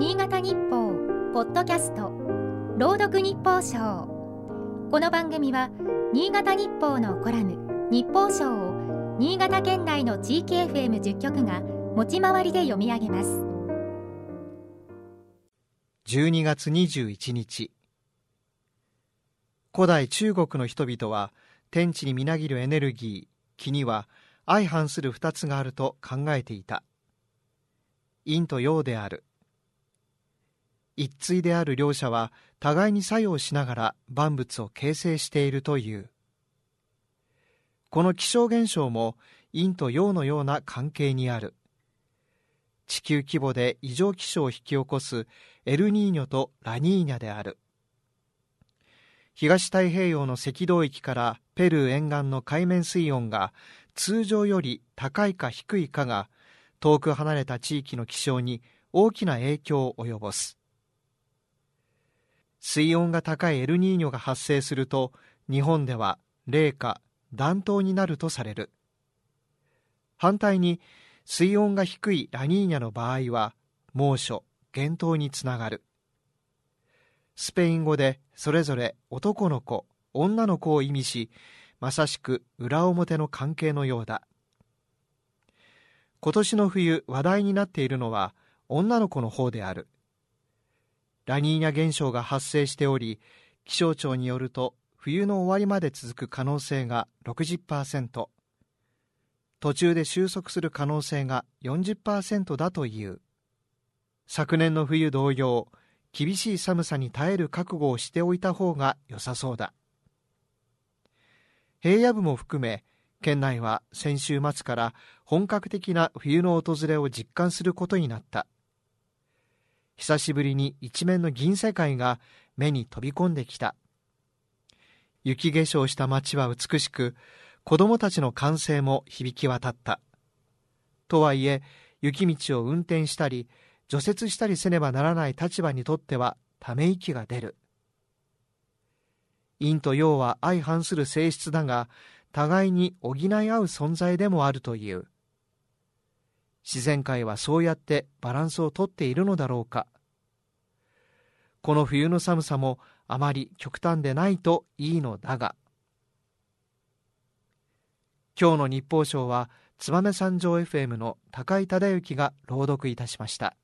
新潟日報ポッドキャスト朗読日報賞。この番組は新潟日報のコラム日報賞を新潟県内の地域 FM10 局が持ち回りで読み上げます。12月21日。古代中国の人々は天地にみなぎるエネルギー気には相反する二つがあると考えていた。陰と陽である。一対である両者は互いに作用しながら万物を形成しているという。この気象現象も陰と陽のような関係にある。地球規模で異常気象を引き起こすエルニーニョとラニーニャである。東太平洋の赤道域からペルー沿岸の海面水温が通常より高いか低いかが遠く離れた地域の気象に大きな影響を及ぼす。水温が高いエルニーニョが発生すると日本では冷夏暖冬になるとされる。反対に水温が低いラニーニャの場合は猛暑厳冬につながる。スペイン語でそれぞれ男の子女の子を意味しまさしく裏表の関係のようだ。今年の冬話題になっているのは女の子の方である。ラニーニャ現象が発生しており気象庁によると冬の終わりまで続く可能性が60%途中で収束する可能性が40%だという。昨年の冬同様厳しい寒さに耐える覚悟をしておいた方が良さそうだ。平野部も含め県内は先週末から本格的な冬の訪れを実感することになった。久しぶりに一面の銀世界が目に飛び込んできた。雪化粧した街は美しく子供たちの歓声も響き渡った。とはいえ雪道を運転したり除雪したりせねばならない立場にとってはため息が出る。陰と陽は相反する性質だが互いに補い合う存在でもあるという。自然界はそうやってバランスをとっているのだろうか。この冬の寒さもあまり極端でないといいのだが。今日の日報賞は燕三条 FM の高井忠之が朗読いたしました。